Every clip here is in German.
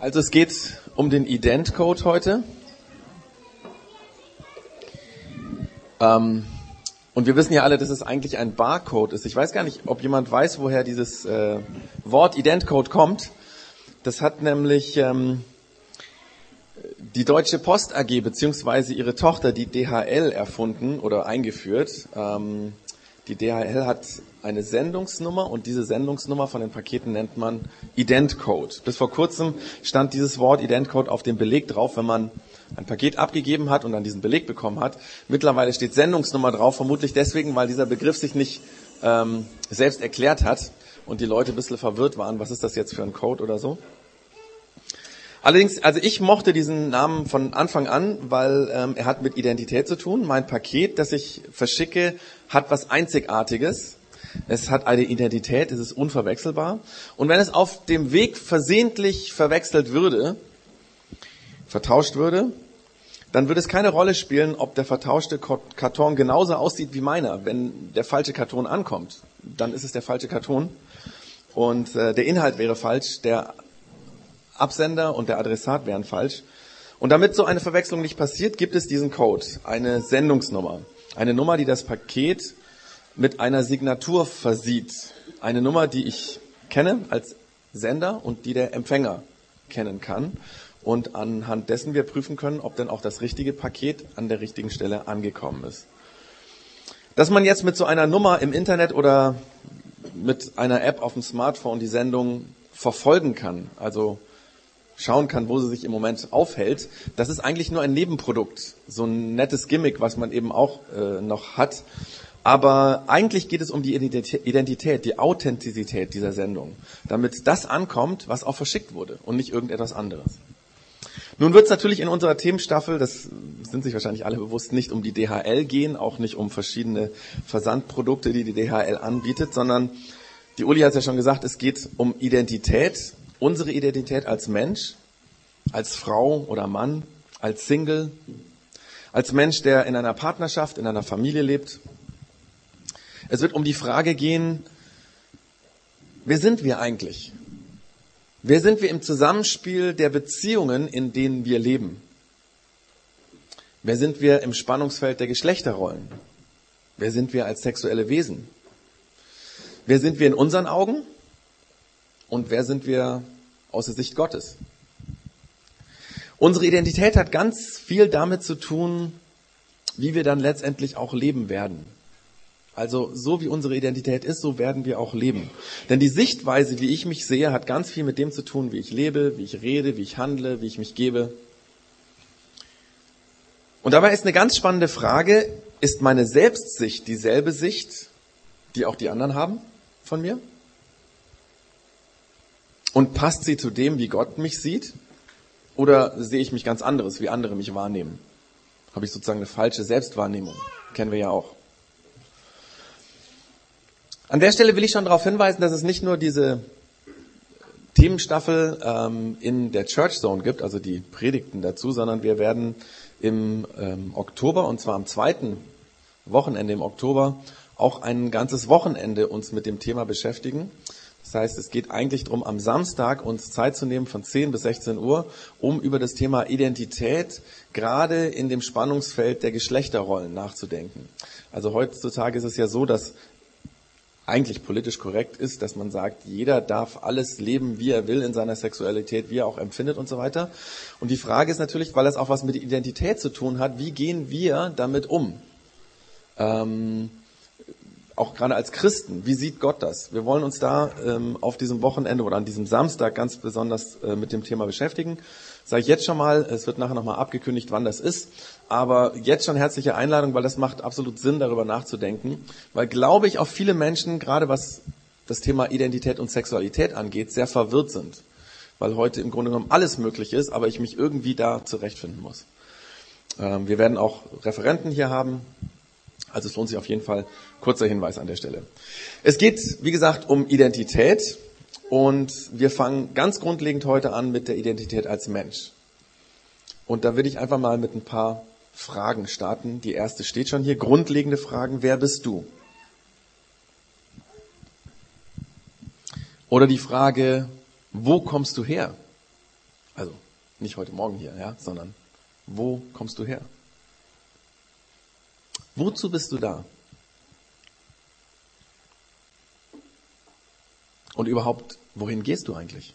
Also es geht um den Ident-Code heute. Ähm, und wir wissen ja alle, dass es eigentlich ein Barcode ist. Ich weiß gar nicht, ob jemand weiß, woher dieses äh, Wort Ident-Code kommt. Das hat nämlich ähm, die Deutsche Post AG beziehungsweise ihre Tochter, die DHL, erfunden oder eingeführt. Ähm, die DHL hat eine Sendungsnummer und diese Sendungsnummer von den Paketen nennt man Ident-Code. Bis vor kurzem stand dieses Wort Ident-Code auf dem Beleg drauf, wenn man ein Paket abgegeben hat und dann diesen Beleg bekommen hat. Mittlerweile steht Sendungsnummer drauf, vermutlich deswegen, weil dieser Begriff sich nicht ähm, selbst erklärt hat und die Leute ein bisschen verwirrt waren, was ist das jetzt für ein Code oder so. Allerdings, also ich mochte diesen Namen von Anfang an, weil ähm, er hat mit Identität zu tun. Mein Paket, das ich verschicke, hat was Einzigartiges. Es hat eine Identität, es ist unverwechselbar. Und wenn es auf dem Weg versehentlich verwechselt würde, vertauscht würde, dann würde es keine Rolle spielen, ob der vertauschte Karton genauso aussieht wie meiner. Wenn der falsche Karton ankommt, dann ist es der falsche Karton und äh, der Inhalt wäre falsch, der Absender und der Adressat wären falsch. Und damit so eine Verwechslung nicht passiert, gibt es diesen Code, eine Sendungsnummer. Eine Nummer, die das Paket mit einer Signatur versieht. Eine Nummer, die ich kenne als Sender und die der Empfänger kennen kann. Und anhand dessen wir prüfen können, ob denn auch das richtige Paket an der richtigen Stelle angekommen ist. Dass man jetzt mit so einer Nummer im Internet oder mit einer App auf dem Smartphone die Sendung verfolgen kann, also schauen kann, wo sie sich im Moment aufhält, das ist eigentlich nur ein Nebenprodukt, so ein nettes Gimmick, was man eben auch äh, noch hat. Aber eigentlich geht es um die Identität, die Authentizität dieser Sendung, damit das ankommt, was auch verschickt wurde und nicht irgendetwas anderes. Nun wird es natürlich in unserer Themenstaffel, das sind sich wahrscheinlich alle bewusst, nicht um die DHL gehen, auch nicht um verschiedene Versandprodukte, die die DHL anbietet, sondern die Uli hat es ja schon gesagt, es geht um Identität, unsere Identität als Mensch, als Frau oder Mann, als Single, als Mensch, der in einer Partnerschaft, in einer Familie lebt, es wird um die Frage gehen, wer sind wir eigentlich? Wer sind wir im Zusammenspiel der Beziehungen, in denen wir leben? Wer sind wir im Spannungsfeld der Geschlechterrollen? Wer sind wir als sexuelle Wesen? Wer sind wir in unseren Augen? Und wer sind wir aus der Sicht Gottes? Unsere Identität hat ganz viel damit zu tun, wie wir dann letztendlich auch leben werden. Also so wie unsere Identität ist, so werden wir auch leben. Denn die Sichtweise, wie ich mich sehe, hat ganz viel mit dem zu tun, wie ich lebe, wie ich rede, wie ich handle, wie ich mich gebe. Und dabei ist eine ganz spannende Frage, ist meine Selbstsicht dieselbe Sicht, die auch die anderen haben von mir? Und passt sie zu dem, wie Gott mich sieht? Oder sehe ich mich ganz anderes, wie andere mich wahrnehmen? Habe ich sozusagen eine falsche Selbstwahrnehmung? Kennen wir ja auch. An der Stelle will ich schon darauf hinweisen, dass es nicht nur diese Themenstaffel ähm, in der Church Zone gibt, also die Predigten dazu, sondern wir werden im ähm, Oktober, und zwar am zweiten Wochenende im Oktober, auch ein ganzes Wochenende uns mit dem Thema beschäftigen. Das heißt, es geht eigentlich darum, am Samstag uns Zeit zu nehmen von 10 bis 16 Uhr, um über das Thema Identität gerade in dem Spannungsfeld der Geschlechterrollen nachzudenken. Also heutzutage ist es ja so, dass eigentlich politisch korrekt ist, dass man sagt, jeder darf alles leben, wie er will in seiner Sexualität, wie er auch empfindet und so weiter. Und die Frage ist natürlich, weil es auch was mit Identität zu tun hat, wie gehen wir damit um? Ähm, auch gerade als Christen, wie sieht Gott das? Wir wollen uns da ähm, auf diesem Wochenende oder an diesem Samstag ganz besonders äh, mit dem Thema beschäftigen. Sage ich jetzt schon mal, es wird nachher nochmal abgekündigt, wann das ist. Aber jetzt schon herzliche Einladung, weil das macht absolut Sinn, darüber nachzudenken. Weil, glaube ich, auch viele Menschen, gerade was das Thema Identität und Sexualität angeht, sehr verwirrt sind. Weil heute im Grunde genommen alles möglich ist, aber ich mich irgendwie da zurechtfinden muss. Ähm, wir werden auch Referenten hier haben, also es lohnt sich auf jeden Fall. Kurzer Hinweis an der Stelle. Es geht, wie gesagt, um Identität und wir fangen ganz grundlegend heute an mit der Identität als Mensch. Und da will ich einfach mal mit ein paar Fragen starten. Die erste steht schon hier. Grundlegende Fragen. Wer bist du? Oder die Frage, wo kommst du her? Also nicht heute Morgen hier, ja, sondern wo kommst du her? Wozu bist du da? Und überhaupt, wohin gehst du eigentlich?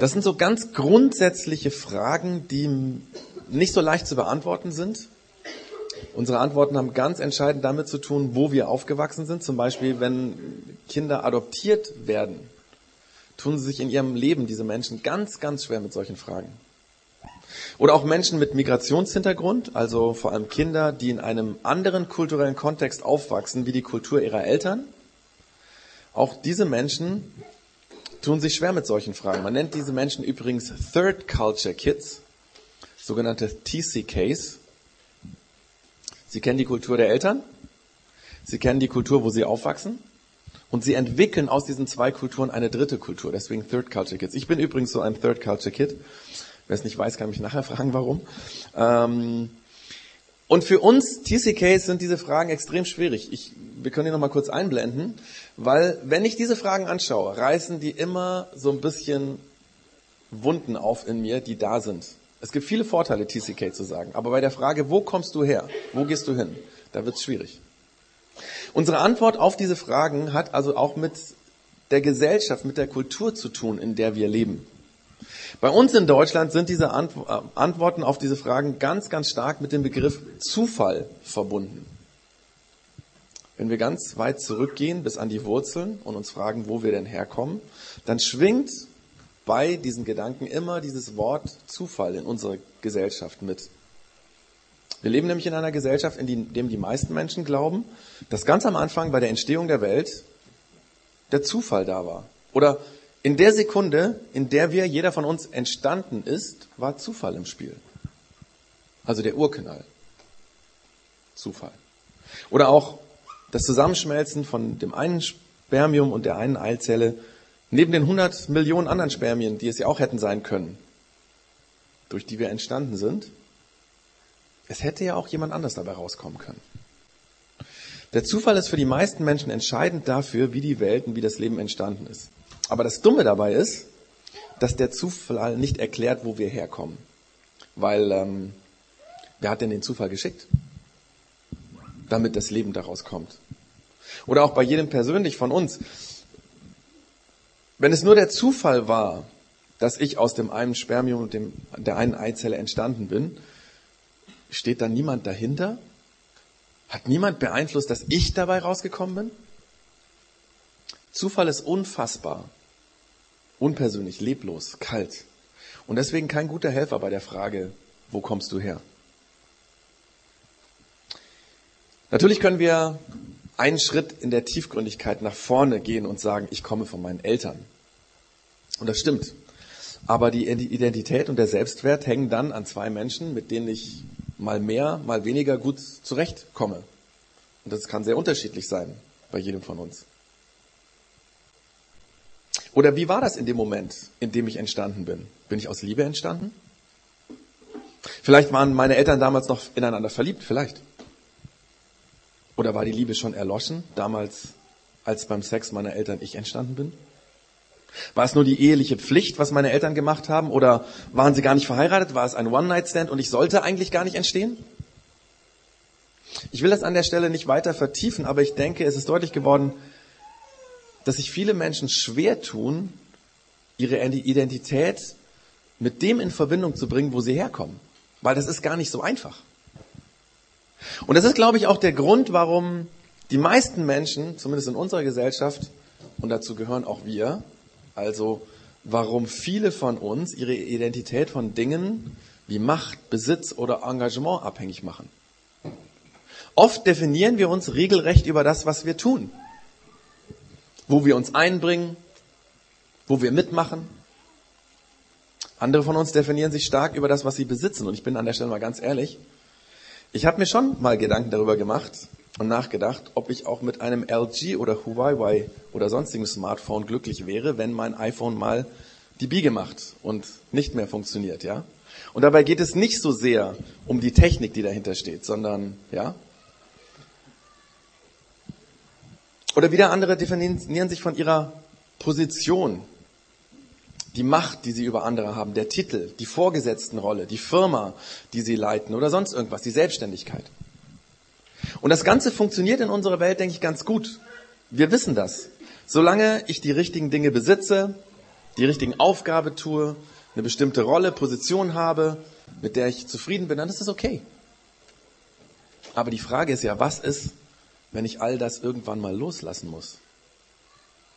Das sind so ganz grundsätzliche Fragen, die nicht so leicht zu beantworten sind. Unsere Antworten haben ganz entscheidend damit zu tun, wo wir aufgewachsen sind. Zum Beispiel, wenn Kinder adoptiert werden, tun sie sich in ihrem Leben, diese Menschen, ganz, ganz schwer mit solchen Fragen. Oder auch Menschen mit Migrationshintergrund, also vor allem Kinder, die in einem anderen kulturellen Kontext aufwachsen wie die Kultur ihrer Eltern. Auch diese Menschen tun sich schwer mit solchen Fragen. Man nennt diese Menschen übrigens Third Culture Kids, sogenannte TCKs. Sie kennen die Kultur der Eltern, sie kennen die Kultur, wo sie aufwachsen und sie entwickeln aus diesen zwei Kulturen eine dritte Kultur, deswegen Third Culture Kids. Ich bin übrigens so ein Third Culture Kid. Wer es nicht weiß, kann mich nachher fragen, warum. Ähm, und für uns TCKs sind diese Fragen extrem schwierig. Ich, wir können die nochmal kurz einblenden, weil wenn ich diese Fragen anschaue, reißen die immer so ein bisschen Wunden auf in mir, die da sind. Es gibt viele Vorteile, TCK zu sagen, aber bei der Frage, wo kommst du her, wo gehst du hin, da wird es schwierig. Unsere Antwort auf diese Fragen hat also auch mit der Gesellschaft, mit der Kultur zu tun, in der wir leben. Bei uns in Deutschland sind diese äh, Antworten auf diese Fragen ganz, ganz stark mit dem Begriff Zufall verbunden. Wenn wir ganz weit zurückgehen bis an die Wurzeln und uns fragen, wo wir denn herkommen, dann schwingt bei diesen Gedanken immer dieses Wort Zufall in unserer Gesellschaft mit. Wir leben nämlich in einer Gesellschaft, in dem die meisten Menschen glauben, dass ganz am Anfang bei der Entstehung der Welt der Zufall da war. Oder in der Sekunde, in der wir, jeder von uns entstanden ist, war Zufall im Spiel. Also der Urknall. Zufall. Oder auch das Zusammenschmelzen von dem einen Spermium und der einen Eizelle neben den 100 Millionen anderen Spermien, die es ja auch hätten sein können, durch die wir entstanden sind. Es hätte ja auch jemand anders dabei rauskommen können. Der Zufall ist für die meisten Menschen entscheidend dafür, wie die Welt und wie das Leben entstanden ist. Aber das Dumme dabei ist, dass der Zufall nicht erklärt, wo wir herkommen. Weil, ähm, wer hat denn den Zufall geschickt? Damit das Leben daraus kommt. Oder auch bei jedem persönlich von uns. Wenn es nur der Zufall war, dass ich aus dem einen Spermium und dem, der einen Eizelle entstanden bin, steht da niemand dahinter? Hat niemand beeinflusst, dass ich dabei rausgekommen bin? Zufall ist unfassbar. Unpersönlich, leblos, kalt. Und deswegen kein guter Helfer bei der Frage, wo kommst du her? Natürlich können wir einen Schritt in der Tiefgründigkeit nach vorne gehen und sagen, ich komme von meinen Eltern. Und das stimmt. Aber die Identität und der Selbstwert hängen dann an zwei Menschen, mit denen ich mal mehr, mal weniger gut zurechtkomme. Und das kann sehr unterschiedlich sein bei jedem von uns. Oder wie war das in dem Moment, in dem ich entstanden bin? Bin ich aus Liebe entstanden? Vielleicht waren meine Eltern damals noch ineinander verliebt, vielleicht. Oder war die Liebe schon erloschen, damals, als beim Sex meiner Eltern ich entstanden bin? War es nur die eheliche Pflicht, was meine Eltern gemacht haben? Oder waren sie gar nicht verheiratet? War es ein One-Night-Stand und ich sollte eigentlich gar nicht entstehen? Ich will das an der Stelle nicht weiter vertiefen, aber ich denke, es ist deutlich geworden, dass sich viele Menschen schwer tun, ihre Identität mit dem in Verbindung zu bringen, wo sie herkommen. Weil das ist gar nicht so einfach. Und das ist, glaube ich, auch der Grund, warum die meisten Menschen, zumindest in unserer Gesellschaft, und dazu gehören auch wir, also warum viele von uns ihre Identität von Dingen wie Macht, Besitz oder Engagement abhängig machen. Oft definieren wir uns regelrecht über das, was wir tun wo wir uns einbringen, wo wir mitmachen. Andere von uns definieren sich stark über das, was sie besitzen. Und ich bin an der Stelle mal ganz ehrlich. Ich habe mir schon mal Gedanken darüber gemacht und nachgedacht, ob ich auch mit einem LG oder Huawei oder sonstigem Smartphone glücklich wäre, wenn mein iPhone mal die Biege macht und nicht mehr funktioniert, ja? Und dabei geht es nicht so sehr um die Technik, die dahinter steht, sondern, ja, Oder wieder andere definieren sich von ihrer Position. Die Macht, die sie über andere haben, der Titel, die Vorgesetztenrolle, die Firma, die sie leiten oder sonst irgendwas, die Selbstständigkeit. Und das Ganze funktioniert in unserer Welt, denke ich, ganz gut. Wir wissen das. Solange ich die richtigen Dinge besitze, die richtigen Aufgabe tue, eine bestimmte Rolle, Position habe, mit der ich zufrieden bin, dann ist das okay. Aber die Frage ist ja, was ist, wenn ich all das irgendwann mal loslassen muss?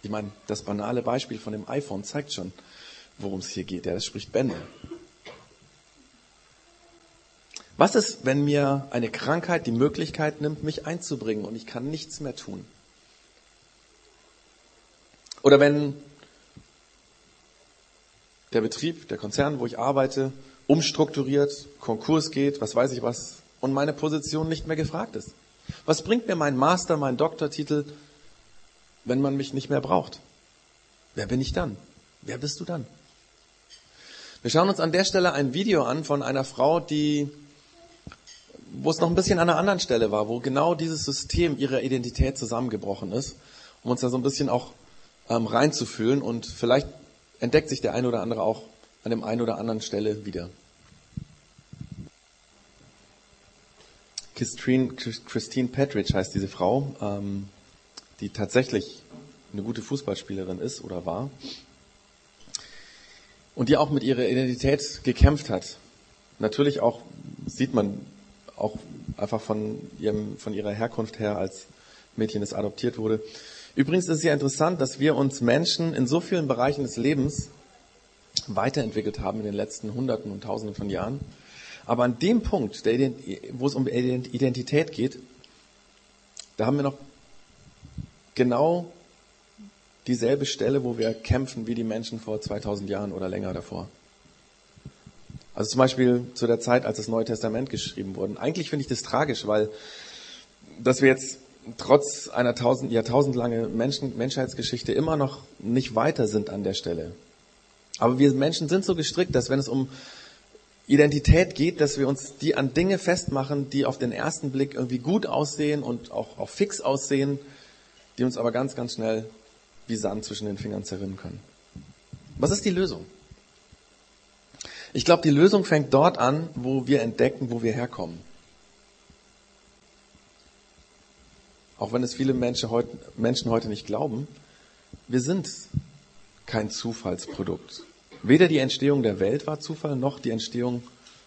Ich meine, das banale Beispiel von dem iPhone zeigt schon, worum es hier geht. Ja, das spricht Bände. Was ist, wenn mir eine Krankheit die Möglichkeit nimmt, mich einzubringen und ich kann nichts mehr tun? Oder wenn der Betrieb, der Konzern, wo ich arbeite, umstrukturiert, Konkurs geht, was weiß ich was, und meine Position nicht mehr gefragt ist. Was bringt mir mein Master, mein Doktortitel, wenn man mich nicht mehr braucht? Wer bin ich dann? Wer bist du dann? Wir schauen uns an der Stelle ein Video an von einer Frau, die, wo es noch ein bisschen an einer anderen Stelle war, wo genau dieses System ihrer Identität zusammengebrochen ist, um uns da so ein bisschen auch ähm, reinzufühlen und vielleicht entdeckt sich der eine oder andere auch an dem einen oder anderen Stelle wieder. Christine, Christine Petridge heißt diese Frau, ähm, die tatsächlich eine gute Fußballspielerin ist oder war und die auch mit ihrer Identität gekämpft hat. Natürlich auch sieht man auch einfach von, ihrem, von ihrer Herkunft her als Mädchen, das adoptiert wurde. Übrigens ist es ja interessant, dass wir uns Menschen in so vielen Bereichen des Lebens weiterentwickelt haben in den letzten Hunderten und Tausenden von Jahren. Aber an dem Punkt, wo es um Identität geht, da haben wir noch genau dieselbe Stelle, wo wir kämpfen wie die Menschen vor 2000 Jahren oder länger davor. Also zum Beispiel zu der Zeit, als das Neue Testament geschrieben wurde. Eigentlich finde ich das tragisch, weil dass wir jetzt trotz einer tausend, jahrtausendlange Menschen, Menschheitsgeschichte immer noch nicht weiter sind an der Stelle. Aber wir Menschen sind so gestrickt, dass wenn es um Identität geht, dass wir uns die an Dinge festmachen, die auf den ersten Blick irgendwie gut aussehen und auch, auch fix aussehen, die uns aber ganz, ganz schnell wie Sand zwischen den Fingern zerrinnen können. Was ist die Lösung? Ich glaube, die Lösung fängt dort an, wo wir entdecken, wo wir herkommen. Auch wenn es viele Menschen heute, Menschen heute nicht glauben, wir sind kein Zufallsprodukt. Weder die Entstehung der Welt war Zufall, noch die Entstehung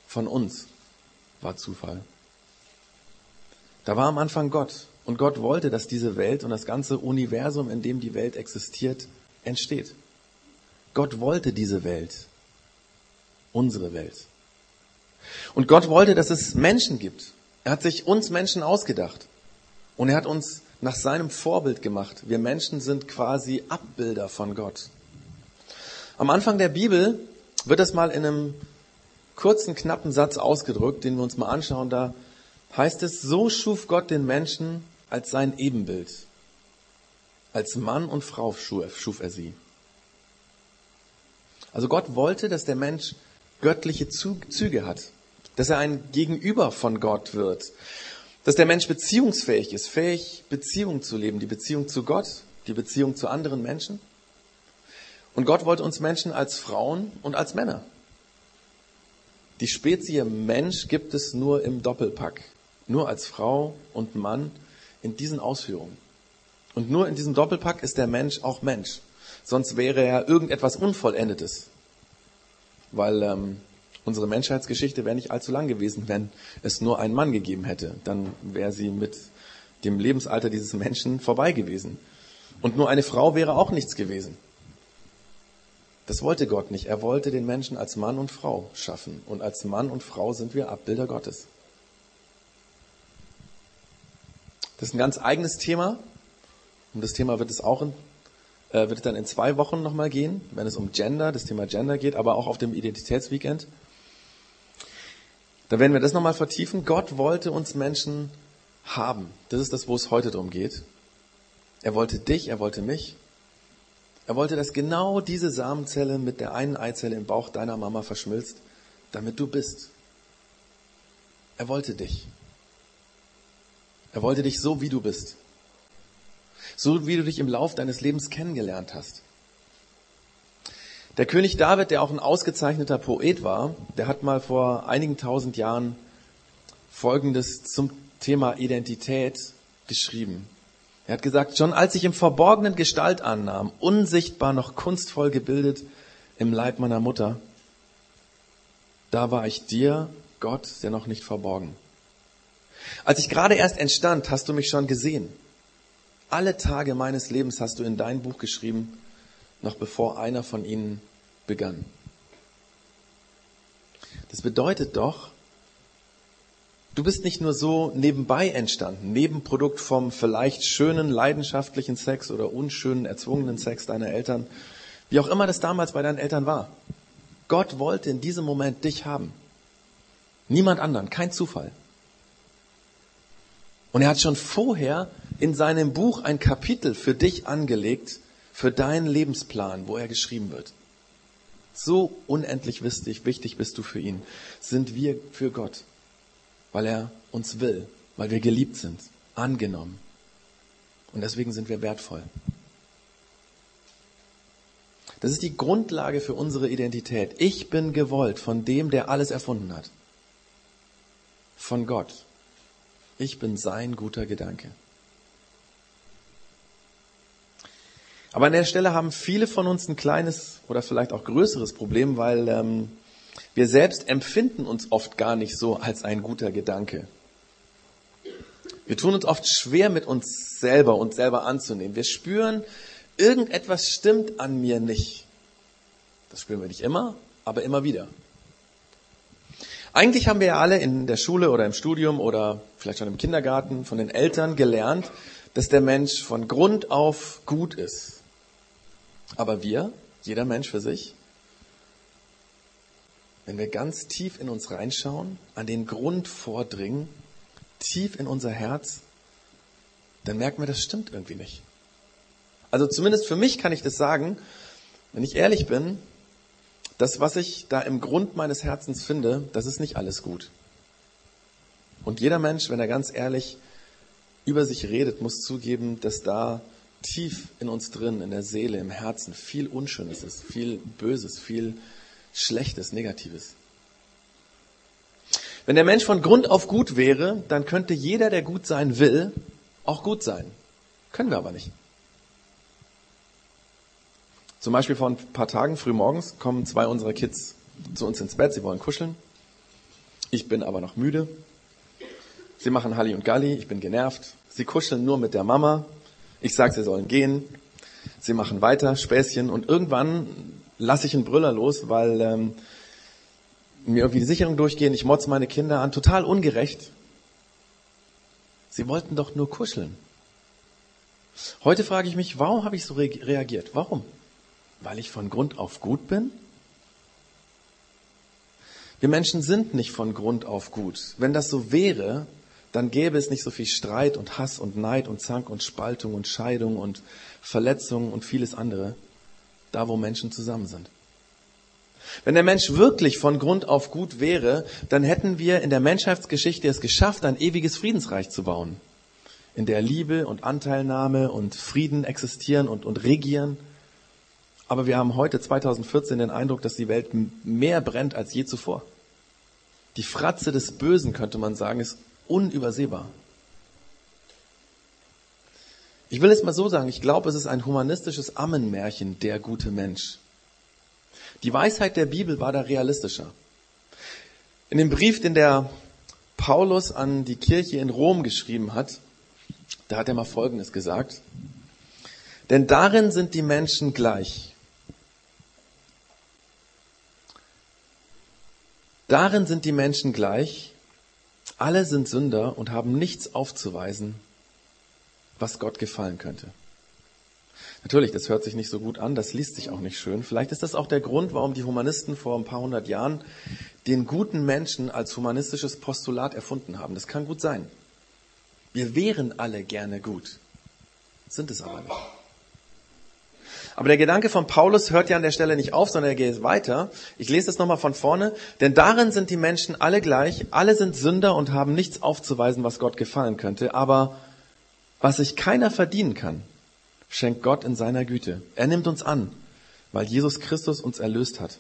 von uns war Zufall. Da war am Anfang Gott. Und Gott wollte, dass diese Welt und das ganze Universum, in dem die Welt existiert, entsteht. Gott wollte diese Welt. Unsere Welt. Und Gott wollte, dass es Menschen gibt. Er hat sich uns Menschen ausgedacht. Und er hat uns nach seinem Vorbild gemacht. Wir Menschen sind quasi Abbilder von Gott. Am Anfang der Bibel wird das mal in einem kurzen, knappen Satz ausgedrückt, den wir uns mal anschauen. Da heißt es, so schuf Gott den Menschen als sein Ebenbild. Als Mann und Frau schuf er sie. Also Gott wollte, dass der Mensch göttliche Züge hat, dass er ein Gegenüber von Gott wird, dass der Mensch beziehungsfähig ist, fähig Beziehungen zu leben, die Beziehung zu Gott, die Beziehung zu anderen Menschen. Und Gott wollte uns Menschen als Frauen und als Männer. Die Spezie Mensch gibt es nur im Doppelpack, nur als Frau und Mann in diesen Ausführungen. Und nur in diesem Doppelpack ist der Mensch auch Mensch. Sonst wäre er irgendetwas Unvollendetes. Weil ähm, unsere Menschheitsgeschichte wäre nicht allzu lang gewesen, wenn es nur einen Mann gegeben hätte. Dann wäre sie mit dem Lebensalter dieses Menschen vorbei gewesen. Und nur eine Frau wäre auch nichts gewesen. Das wollte Gott nicht. Er wollte den Menschen als Mann und Frau schaffen. Und als Mann und Frau sind wir Abbilder Gottes. Das ist ein ganz eigenes Thema. Um das Thema wird es auch in, äh, wird es dann in zwei Wochen nochmal gehen, wenn es um Gender, das Thema Gender geht, aber auch auf dem Identitätsweekend. Da werden wir das nochmal vertiefen. Gott wollte uns Menschen haben. Das ist das, wo es heute darum geht. Er wollte dich, er wollte mich. Er wollte, dass genau diese Samenzelle mit der einen Eizelle im Bauch deiner Mama verschmilzt, damit du bist. Er wollte dich. Er wollte dich so, wie du bist. So, wie du dich im Lauf deines Lebens kennengelernt hast. Der König David, der auch ein ausgezeichneter Poet war, der hat mal vor einigen tausend Jahren Folgendes zum Thema Identität geschrieben. Er hat gesagt, schon als ich im Verborgenen Gestalt annahm, unsichtbar noch kunstvoll gebildet im Leib meiner Mutter, da war ich dir, Gott, der noch nicht verborgen. Als ich gerade erst entstand, hast du mich schon gesehen. Alle Tage meines Lebens hast du in dein Buch geschrieben, noch bevor einer von ihnen begann. Das bedeutet doch, du bist nicht nur so nebenbei entstanden, Nebenprodukt vom vielleicht schönen, leidenschaftlichen Sex oder unschönen, erzwungenen Sex deiner Eltern, wie auch immer das damals bei deinen Eltern war. Gott wollte in diesem Moment dich haben. Niemand anderen, kein Zufall. Und er hat schon vorher in seinem Buch ein Kapitel für dich angelegt, für deinen Lebensplan, wo er geschrieben wird. So unendlich wichtig, wichtig bist du für ihn, sind wir für Gott, weil er uns will, weil wir geliebt sind, angenommen. Und deswegen sind wir wertvoll. Das ist die Grundlage für unsere Identität. Ich bin gewollt von dem, der alles erfunden hat. Von Gott. Ich bin sein guter Gedanke. Aber an der Stelle haben viele von uns ein kleines oder vielleicht auch größeres Problem, weil ähm, wir selbst empfinden uns oft gar nicht so als ein guter Gedanke. Wir tun uns oft schwer mit uns selber, uns selber anzunehmen. Wir spüren, irgendetwas stimmt an mir nicht. Das spüren wir nicht immer, aber immer wieder. Eigentlich haben wir ja alle in der Schule oder im Studium oder vielleicht schon im Kindergarten von den Eltern gelernt, dass der Mensch von Grund auf gut ist. Aber wir, jeder Mensch für sich, wenn wir ganz tief in uns reinschauen, an den Grund vordringen, tief in unser Herz, dann merken wir, das stimmt irgendwie nicht. Also zumindest für mich kann ich das sagen, wenn ich ehrlich bin, das, was ich da im Grund meines Herzens finde, das ist nicht alles gut. Und jeder Mensch, wenn er ganz ehrlich über sich redet, muss zugeben, dass da tief in uns drin, in der Seele, im Herzen viel Unschönes ist, viel Böses, viel Schlechtes, Negatives. Wenn der Mensch von Grund auf gut wäre, dann könnte jeder, der gut sein will, auch gut sein. Können wir aber nicht. Zum Beispiel vor ein paar Tagen früh morgens kommen zwei unserer Kids zu uns ins Bett. Sie wollen kuscheln. Ich bin aber noch müde. Sie machen Halli und Galli. Ich bin genervt. Sie kuscheln nur mit der Mama. Ich sage, sie sollen gehen. Sie machen weiter, Späßchen. Und irgendwann lasse ich einen Brüller los, weil ähm, mir irgendwie die Sicherung durchgehen. Ich motze meine Kinder an. Total ungerecht. Sie wollten doch nur kuscheln. Heute frage ich mich, warum habe ich so reagiert? Warum? Weil ich von Grund auf gut bin? Wir Menschen sind nicht von Grund auf gut. Wenn das so wäre, dann gäbe es nicht so viel Streit und Hass und Neid und Zank und Spaltung und Scheidung und Verletzungen und vieles andere, da wo Menschen zusammen sind. Wenn der Mensch wirklich von Grund auf gut wäre, dann hätten wir in der Menschheitsgeschichte es geschafft, ein ewiges Friedensreich zu bauen, in der Liebe und Anteilnahme und Frieden existieren und, und regieren. Aber wir haben heute 2014 den Eindruck, dass die Welt mehr brennt als je zuvor. Die Fratze des Bösen, könnte man sagen, ist unübersehbar. Ich will es mal so sagen, ich glaube, es ist ein humanistisches Ammenmärchen, der gute Mensch. Die Weisheit der Bibel war da realistischer. In dem Brief, den der Paulus an die Kirche in Rom geschrieben hat, da hat er mal Folgendes gesagt. Denn darin sind die Menschen gleich. Darin sind die Menschen gleich, alle sind Sünder und haben nichts aufzuweisen, was Gott gefallen könnte. Natürlich, das hört sich nicht so gut an, das liest sich auch nicht schön. Vielleicht ist das auch der Grund, warum die Humanisten vor ein paar hundert Jahren den guten Menschen als humanistisches Postulat erfunden haben. Das kann gut sein. Wir wären alle gerne gut, sind es aber nicht. Aber der Gedanke von Paulus hört ja an der Stelle nicht auf, sondern er geht weiter. Ich lese das nochmal von vorne. Denn darin sind die Menschen alle gleich, alle sind Sünder und haben nichts aufzuweisen, was Gott gefallen könnte. Aber was sich keiner verdienen kann, schenkt Gott in seiner Güte. Er nimmt uns an, weil Jesus Christus uns erlöst hat.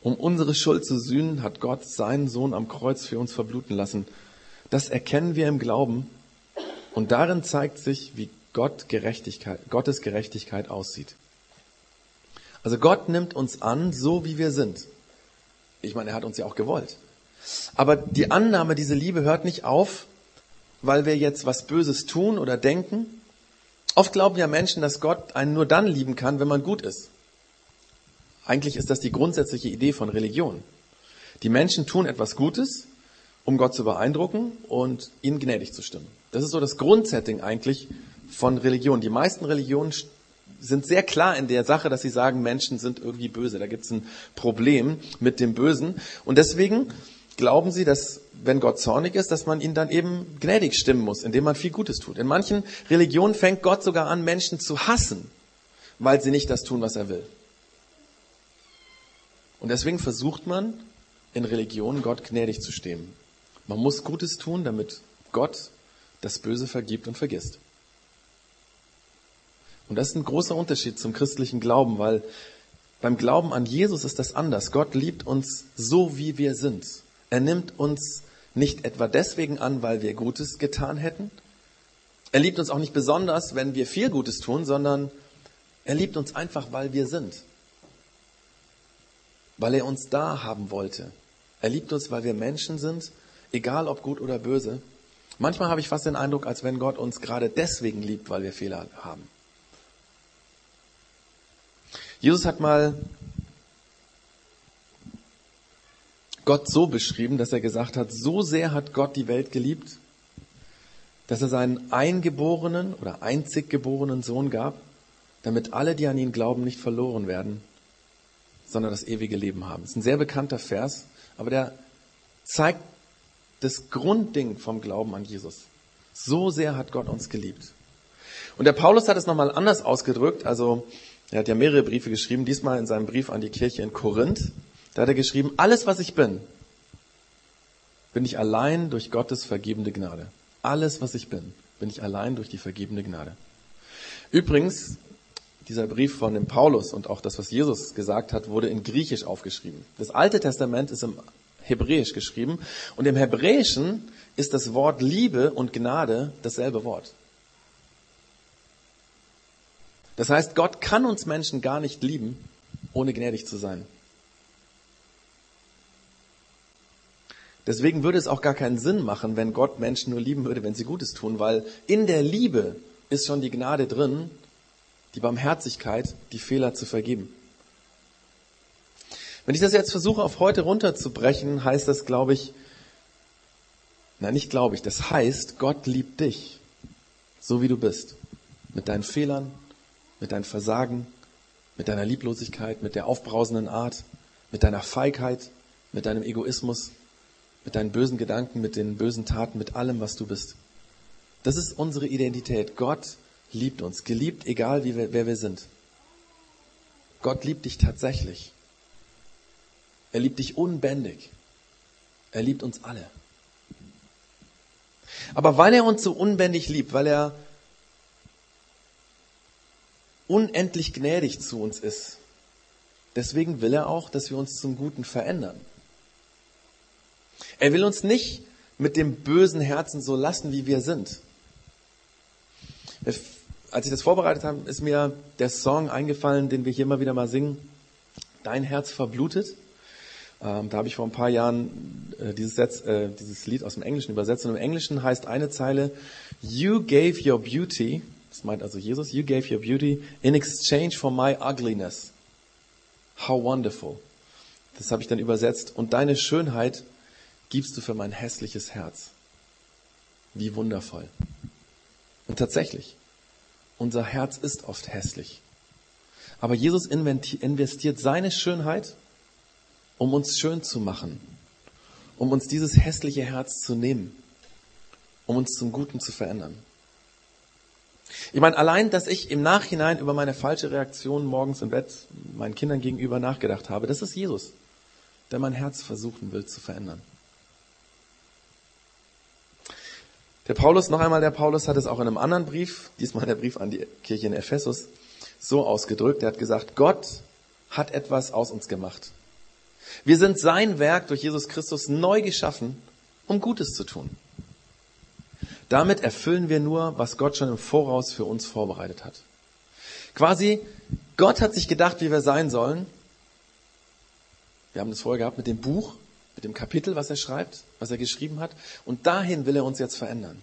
Um unsere Schuld zu sühnen, hat Gott seinen Sohn am Kreuz für uns verbluten lassen. Das erkennen wir im Glauben und darin zeigt sich, wie Gott Gerechtigkeit, Gottes Gerechtigkeit aussieht. Also Gott nimmt uns an, so wie wir sind. Ich meine, er hat uns ja auch gewollt. Aber die Annahme, diese Liebe hört nicht auf, weil wir jetzt was Böses tun oder denken. Oft glauben ja Menschen, dass Gott einen nur dann lieben kann, wenn man gut ist. Eigentlich ist das die grundsätzliche Idee von Religion. Die Menschen tun etwas Gutes, um Gott zu beeindrucken und ihm gnädig zu stimmen. Das ist so das Grundsetting eigentlich von Religion. Die meisten Religionen sind sehr klar in der Sache, dass sie sagen, Menschen sind irgendwie böse. Da gibt es ein Problem mit dem Bösen. Und deswegen glauben sie, dass wenn Gott zornig ist, dass man ihn dann eben gnädig stimmen muss, indem man viel Gutes tut. In manchen Religionen fängt Gott sogar an, Menschen zu hassen, weil sie nicht das tun, was er will. Und deswegen versucht man in Religionen Gott gnädig zu stimmen. Man muss Gutes tun, damit Gott das Böse vergibt und vergisst. Und das ist ein großer Unterschied zum christlichen Glauben, weil beim Glauben an Jesus ist das anders. Gott liebt uns so, wie wir sind. Er nimmt uns nicht etwa deswegen an, weil wir Gutes getan hätten. Er liebt uns auch nicht besonders, wenn wir viel Gutes tun, sondern er liebt uns einfach, weil wir sind. Weil er uns da haben wollte. Er liebt uns, weil wir Menschen sind, egal ob gut oder böse. Manchmal habe ich fast den Eindruck, als wenn Gott uns gerade deswegen liebt, weil wir Fehler haben. Jesus hat mal Gott so beschrieben, dass er gesagt hat, so sehr hat Gott die Welt geliebt, dass er seinen eingeborenen oder einzig geborenen Sohn gab, damit alle, die an ihn glauben, nicht verloren werden, sondern das ewige Leben haben. Das ist ein sehr bekannter Vers, aber der zeigt das Grundding vom Glauben an Jesus. So sehr hat Gott uns geliebt. Und der Paulus hat es nochmal anders ausgedrückt, also er hat ja mehrere Briefe geschrieben, diesmal in seinem Brief an die Kirche in Korinth. Da hat er geschrieben, alles was ich bin, bin ich allein durch Gottes vergebende Gnade. Alles was ich bin, bin ich allein durch die vergebene Gnade. Übrigens, dieser Brief von dem Paulus und auch das, was Jesus gesagt hat, wurde in Griechisch aufgeschrieben. Das Alte Testament ist im Hebräisch geschrieben und im Hebräischen ist das Wort Liebe und Gnade dasselbe Wort. Das heißt, Gott kann uns Menschen gar nicht lieben, ohne gnädig zu sein. Deswegen würde es auch gar keinen Sinn machen, wenn Gott Menschen nur lieben würde, wenn sie Gutes tun, weil in der Liebe ist schon die Gnade drin, die Barmherzigkeit, die Fehler zu vergeben. Wenn ich das jetzt versuche, auf heute runterzubrechen, heißt das, glaube ich, nein, nicht glaube ich, das heißt, Gott liebt dich, so wie du bist, mit deinen Fehlern, mit deinem Versagen, mit deiner Lieblosigkeit, mit der aufbrausenden Art, mit deiner Feigheit, mit deinem Egoismus, mit deinen bösen Gedanken, mit den bösen Taten, mit allem, was du bist. Das ist unsere Identität. Gott liebt uns, geliebt, egal wie wir, wer wir sind. Gott liebt dich tatsächlich. Er liebt dich unbändig. Er liebt uns alle. Aber weil er uns so unbändig liebt, weil er unendlich gnädig zu uns ist, deswegen will er auch, dass wir uns zum Guten verändern. Er will uns nicht mit dem bösen Herzen so lassen, wie wir sind. Als ich das vorbereitet habe, ist mir der Song eingefallen, den wir hier immer wieder mal singen. Dein Herz verblutet. Ähm, da habe ich vor ein paar Jahren äh, dieses, Setz, äh, dieses Lied aus dem Englischen übersetzt. Und im Englischen heißt eine Zeile, You gave your beauty, das meint also Jesus, You gave your beauty in exchange for my ugliness. How wonderful. Das habe ich dann übersetzt. Und deine Schönheit gibst du für mein hässliches Herz. Wie wundervoll. Und tatsächlich, unser Herz ist oft hässlich. Aber Jesus investiert seine Schönheit, um uns schön zu machen, um uns dieses hässliche Herz zu nehmen, um uns zum Guten zu verändern. Ich meine, allein, dass ich im Nachhinein über meine falsche Reaktion morgens im Bett meinen Kindern gegenüber nachgedacht habe, das ist Jesus, der mein Herz versuchen will zu verändern. Der Paulus, noch einmal der Paulus, hat es auch in einem anderen Brief, diesmal der Brief an die Kirche in Ephesus, so ausgedrückt, er hat gesagt, Gott hat etwas aus uns gemacht. Wir sind sein Werk durch Jesus Christus neu geschaffen, um Gutes zu tun. Damit erfüllen wir nur, was Gott schon im Voraus für uns vorbereitet hat. Quasi, Gott hat sich gedacht, wie wir sein sollen. Wir haben das vorher gehabt mit dem Buch, mit dem Kapitel, was er schreibt, was er geschrieben hat. Und dahin will er uns jetzt verändern.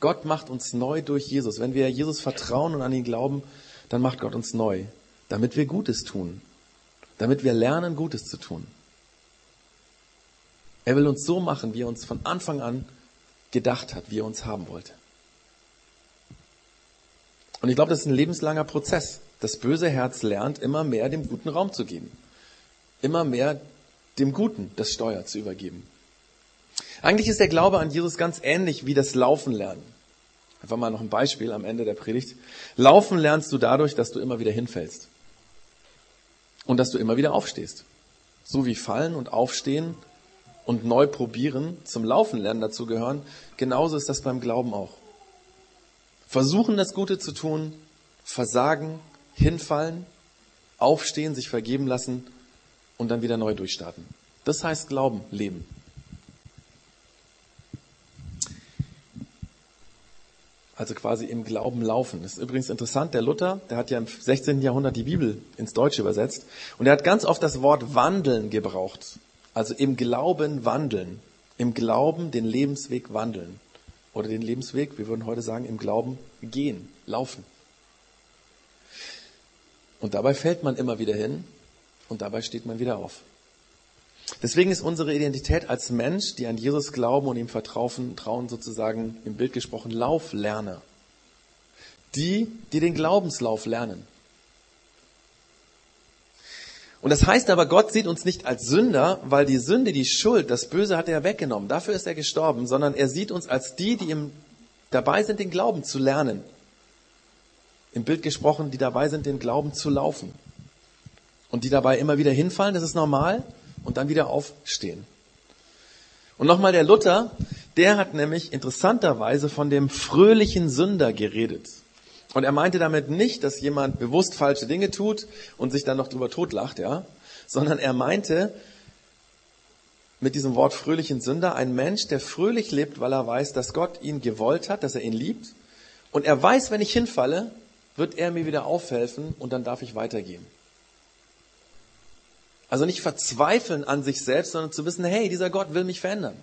Gott macht uns neu durch Jesus. Wenn wir Jesus vertrauen und an ihn glauben, dann macht Gott uns neu, damit wir Gutes tun, damit wir lernen, Gutes zu tun. Er will uns so machen, wie er uns von Anfang an gedacht hat, wie er uns haben wollte. Und ich glaube, das ist ein lebenslanger Prozess. Das böse Herz lernt immer mehr dem Guten Raum zu geben. Immer mehr dem Guten das Steuer zu übergeben. Eigentlich ist der Glaube an Jesus ganz ähnlich wie das Laufen lernen. Einfach mal noch ein Beispiel am Ende der Predigt. Laufen lernst du dadurch, dass du immer wieder hinfällst. Und dass du immer wieder aufstehst. So wie fallen und aufstehen und neu probieren zum Laufen lernen dazu gehören, genauso ist das beim Glauben auch. Versuchen das Gute zu tun, versagen, hinfallen, aufstehen, sich vergeben lassen und dann wieder neu durchstarten. Das heißt Glauben, Leben. Also quasi im Glauben laufen. Das ist übrigens interessant. Der Luther, der hat ja im 16. Jahrhundert die Bibel ins Deutsche übersetzt. Und er hat ganz oft das Wort wandeln gebraucht. Also im Glauben wandeln. Im Glauben den Lebensweg wandeln. Oder den Lebensweg, wir würden heute sagen, im Glauben gehen, laufen. Und dabei fällt man immer wieder hin und dabei steht man wieder auf. Deswegen ist unsere Identität als Mensch, die an Jesus glauben und ihm vertrauen, trauen sozusagen im Bild gesprochen Lauflerner. Die, die den Glaubenslauf lernen. Und das heißt aber, Gott sieht uns nicht als Sünder, weil die Sünde, die Schuld, das Böse hat er weggenommen. Dafür ist er gestorben, sondern er sieht uns als die, die im, dabei sind, den Glauben zu lernen. Im Bild gesprochen, die dabei sind, den Glauben zu laufen. Und die dabei immer wieder hinfallen, das ist normal und dann wieder aufstehen. Und nochmal der Luther, der hat nämlich interessanterweise von dem fröhlichen Sünder geredet. Und er meinte damit nicht, dass jemand bewusst falsche Dinge tut und sich dann noch drüber totlacht, ja, sondern er meinte mit diesem Wort fröhlichen Sünder ein Mensch, der fröhlich lebt, weil er weiß, dass Gott ihn gewollt hat, dass er ihn liebt. Und er weiß, wenn ich hinfalle, wird er mir wieder aufhelfen und dann darf ich weitergehen. Also nicht verzweifeln an sich selbst, sondern zu wissen, hey, dieser Gott will mich verändern.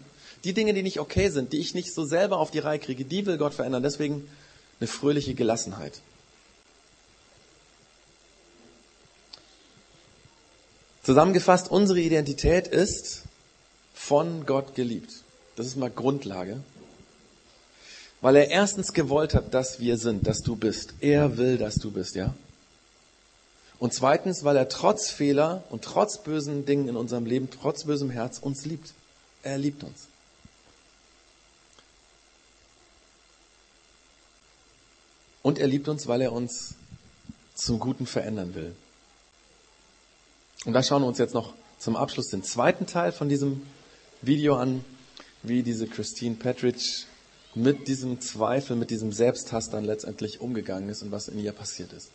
Die Dinge, die nicht okay sind, die ich nicht so selber auf die Reihe kriege, die will Gott verändern. Deswegen eine fröhliche Gelassenheit. Zusammengefasst, unsere Identität ist von Gott geliebt. Das ist mal Grundlage. Weil er erstens gewollt hat, dass wir sind, dass du bist. Er will, dass du bist, ja? Und zweitens, weil er trotz Fehler und trotz bösen Dingen in unserem Leben, trotz bösem Herz uns liebt. Er liebt uns. Und er liebt uns, weil er uns zum Guten verändern will. Und da schauen wir uns jetzt noch zum Abschluss den zweiten Teil von diesem Video an, wie diese Christine Petridge mit diesem Zweifel, mit diesem Selbsthass dann letztendlich umgegangen ist und was in ihr passiert ist.